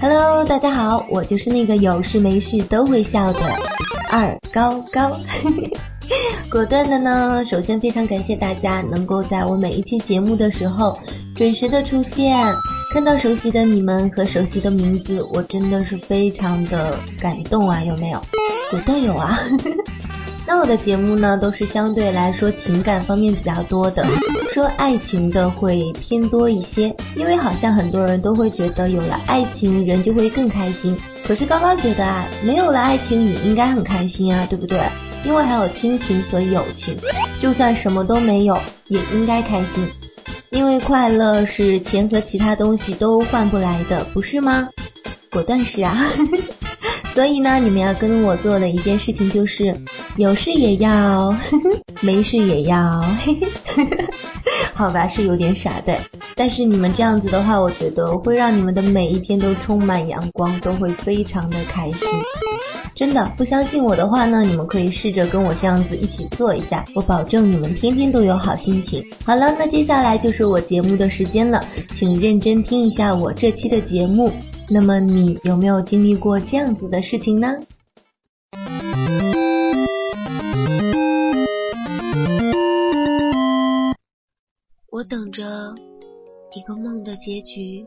Hello，大家好，我就是那个有事没事都会笑的二高高。果断的呢，首先非常感谢大家能够在我每一期节目的时候准时的出现，看到熟悉的你们和熟悉的名字，我真的是非常的感动啊，有没有？果断有啊。那我的节目呢，都是相对来说情感方面比较多的，说爱情的会偏多一些，因为好像很多人都会觉得有了爱情人就会更开心，可是高高觉得啊，没有了爱情也应该很开心啊，对不对？因为还有亲情和友情，就算什么都没有也应该开心，因为快乐是钱和其他东西都换不来的，不是吗？果断是啊。所以呢，你们要跟我做的一件事情就是，有事也要，没事也要，好吧，是有点傻的。但是你们这样子的话，我觉得会让你们的每一天都充满阳光，都会非常的开心。真的，不相信我的话呢，你们可以试着跟我这样子一起做一下，我保证你们天天都有好心情。好了，那接下来就是我节目的时间了，请认真听一下我这期的节目。那么你有没有经历过这样子的事情呢？我等着一个梦的结局，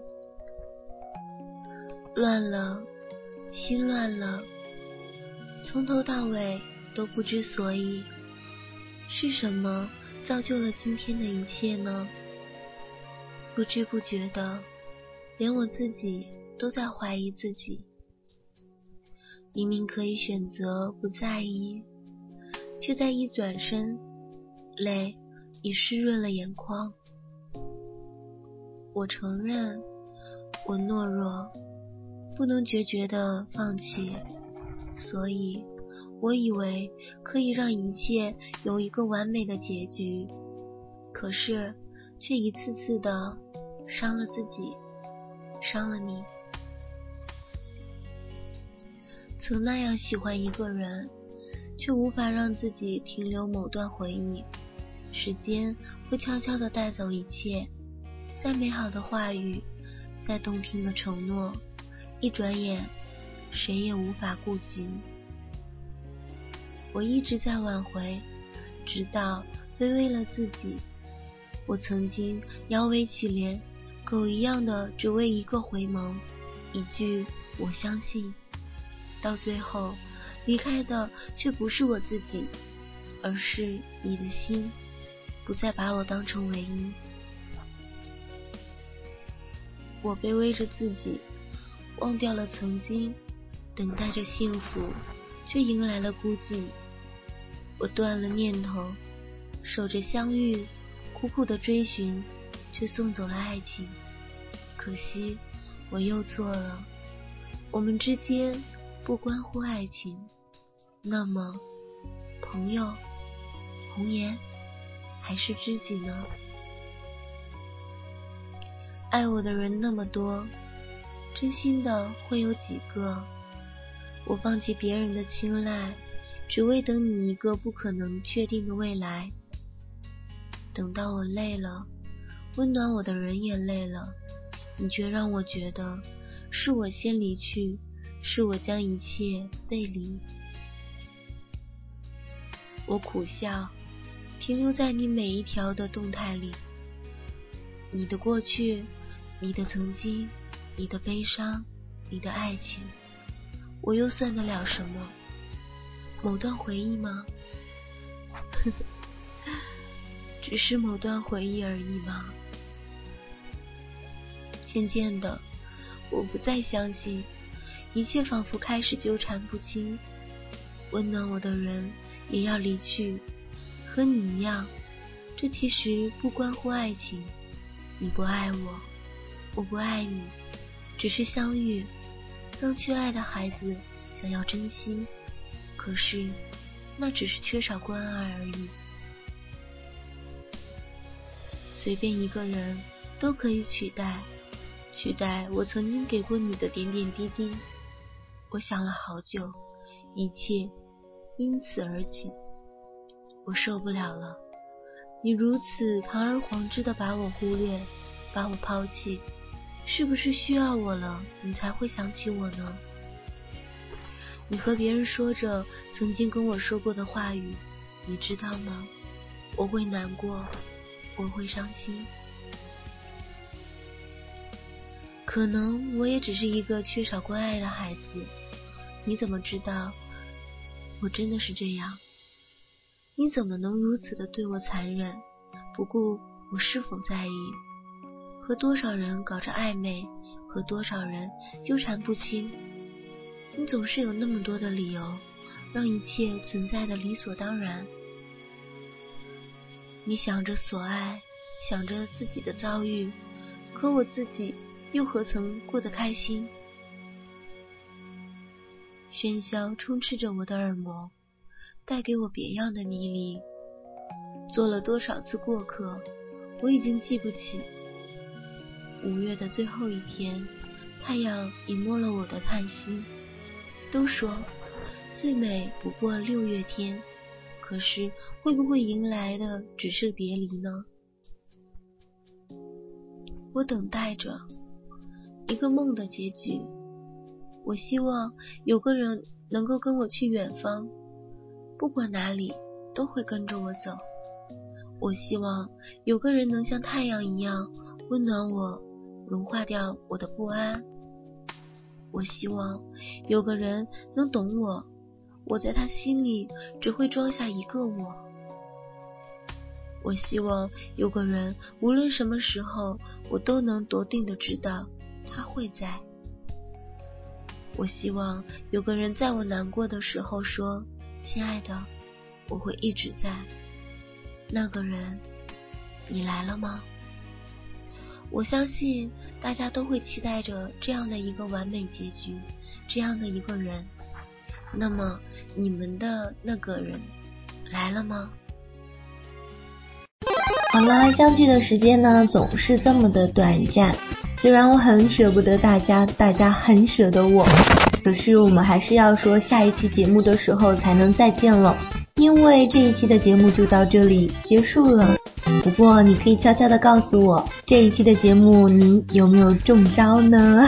乱了，心乱了，从头到尾都不知所以，是什么造就了今天的一切呢？不知不觉的，连我自己。都在怀疑自己，明明可以选择不在意，却在一转身，泪已湿润了眼眶。我承认，我懦弱，不能决绝的放弃，所以我以为可以让一切有一个完美的结局，可是却一次次的伤了自己，伤了你。曾那样喜欢一个人，却无法让自己停留某段回忆。时间会悄悄地带走一切，再美好的话语，再动听的承诺，一转眼，谁也无法顾及。我一直在挽回，直到卑微了自己。我曾经摇尾乞怜，狗一样的只为一个回眸，一句我相信。到最后，离开的却不是我自己，而是你的心，不再把我当成唯一。我卑微着自己，忘掉了曾经，等待着幸福，却迎来了孤寂。我断了念头，守着相遇，苦苦的追寻，却送走了爱情。可惜，我又错了，我们之间。不关乎爱情，那么朋友、红颜还是知己呢？爱我的人那么多，真心的会有几个？我放弃别人的青睐，只为等你一个不可能确定的未来。等到我累了，温暖我的人也累了，你却让我觉得是我先离去。是我将一切背离，我苦笑，停留在你每一条的动态里，你的过去，你的曾经，你的悲伤，你的爱情，我又算得了什么？某段回忆吗？只是某段回忆而已吗？渐渐的，我不再相信。一切仿佛开始纠缠不清，温暖我的人也要离去，和你一样，这其实不关乎爱情。你不爱我，我不爱你，只是相遇，让缺爱的孩子想要珍惜，可是那只是缺少关爱而已。随便一个人都可以取代，取代我曾经给过你的点点滴滴。我想了好久，一切因此而起。我受不了了，你如此堂而皇之的把我忽略，把我抛弃，是不是需要我了，你才会想起我呢？你和别人说着曾经跟我说过的话语，你知道吗？我会难过，我会伤心。可能我也只是一个缺少关爱的孩子。你怎么知道我真的是这样？你怎么能如此的对我残忍，不顾我是否在意？和多少人搞着暧昧，和多少人纠缠不清？你总是有那么多的理由，让一切存在的理所当然。你想着所爱，想着自己的遭遇，可我自己又何曾过得开心？喧嚣充斥着我的耳膜，带给我别样的迷离。做了多少次过客，我已经记不起。五月的最后一天，太阳隐没了我的叹息。都说最美不过六月天，可是会不会迎来的只是别离呢？我等待着一个梦的结局。我希望有个人能够跟我去远方，不管哪里都会跟着我走。我希望有个人能像太阳一样温暖我，融化掉我的不安。我希望有个人能懂我，我在他心里只会装下一个我。我希望有个人，无论什么时候，我都能笃定的知道他会在。我希望有个人在我难过的时候说：“亲爱的，我会一直在。”那个人，你来了吗？我相信大家都会期待着这样的一个完美结局，这样的一个人。那么，你们的那个人来了吗？好啦，相聚的时间呢，总是这么的短暂。虽然我很舍不得大家，大家很舍得我，可是我们还是要说下一期节目的时候才能再见了，因为这一期的节目就到这里结束了。不过你可以悄悄的告诉我，这一期的节目你有没有中招呢？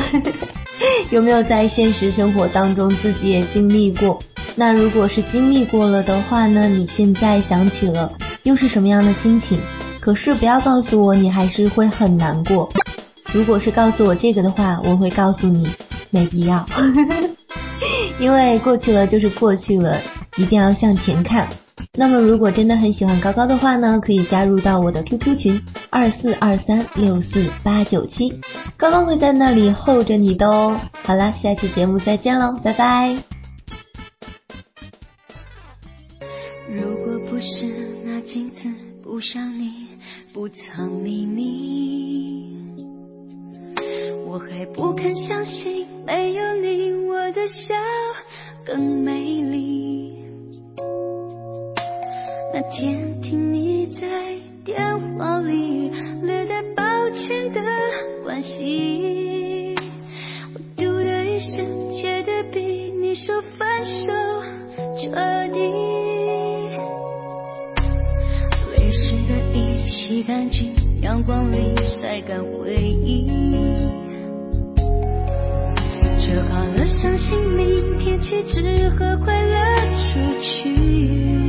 有没有在现实生活当中自己也经历过？那如果是经历过了的话呢？你现在想起了又是什么样的心情？可是不要告诉我你还是会很难过。如果是告诉我这个的话，我会告诉你没必要，因为过去了就是过去了，一定要向前看。那么，如果真的很喜欢高高的话呢，可以加入到我的 QQ 群二四二三六四八九七，高高会在那里候着你的哦。好了，下期节目再见喽，拜拜。如果不是那镜子不像你不藏秘密，我还不肯相信没有你我的笑更美丽。那天听你在电话里略带抱歉的关心，我嘟的一声，觉得比你说分手彻底。泪湿的衣洗干净，阳光里晒干回忆，折好了伤心，明天起只和快乐出去。